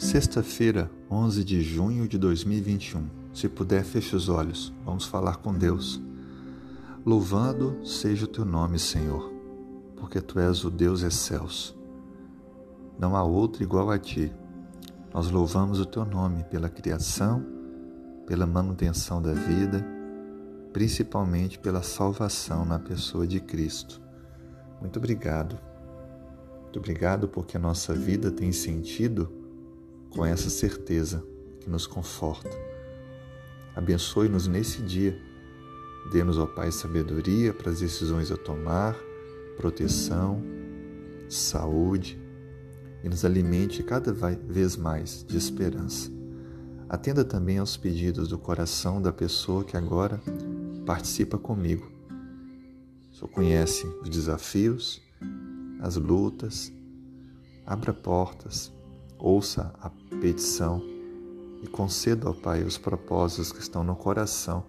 Sexta-feira, 11 de junho de 2021. Se puder, feche os olhos. Vamos falar com Deus. Louvado seja o teu nome, Senhor, porque tu és o Deus excelso. Não há outro igual a ti. Nós louvamos o teu nome pela criação, pela manutenção da vida, principalmente pela salvação na pessoa de Cristo. Muito obrigado. Muito obrigado porque a nossa vida tem sentido com essa certeza que nos conforta. Abençoe-nos nesse dia. Dê-nos, ó Pai, sabedoria para as decisões a tomar, proteção, saúde e nos alimente cada vez mais de esperança. Atenda também aos pedidos do coração da pessoa que agora participa comigo. Senhor conhece os desafios, as lutas, abra portas, ouça a petição e conceda ao Pai os propósitos que estão no coração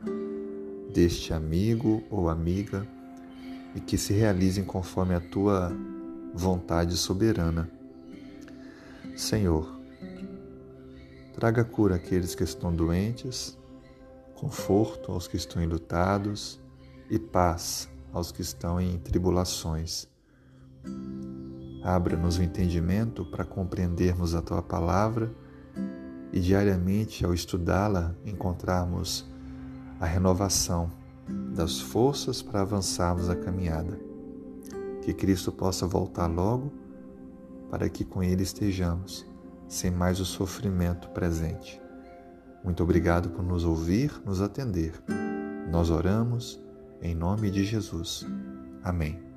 deste amigo ou amiga e que se realizem conforme a tua vontade soberana. Senhor, traga cura àqueles que estão doentes, conforto aos que estão enlutados e paz aos que estão em tribulações. Abra-nos o entendimento para compreendermos a tua palavra e diariamente, ao estudá-la, encontrarmos a renovação das forças para avançarmos a caminhada. Que Cristo possa voltar logo para que com Ele estejamos, sem mais o sofrimento presente. Muito obrigado por nos ouvir, nos atender. Nós oramos em nome de Jesus. Amém.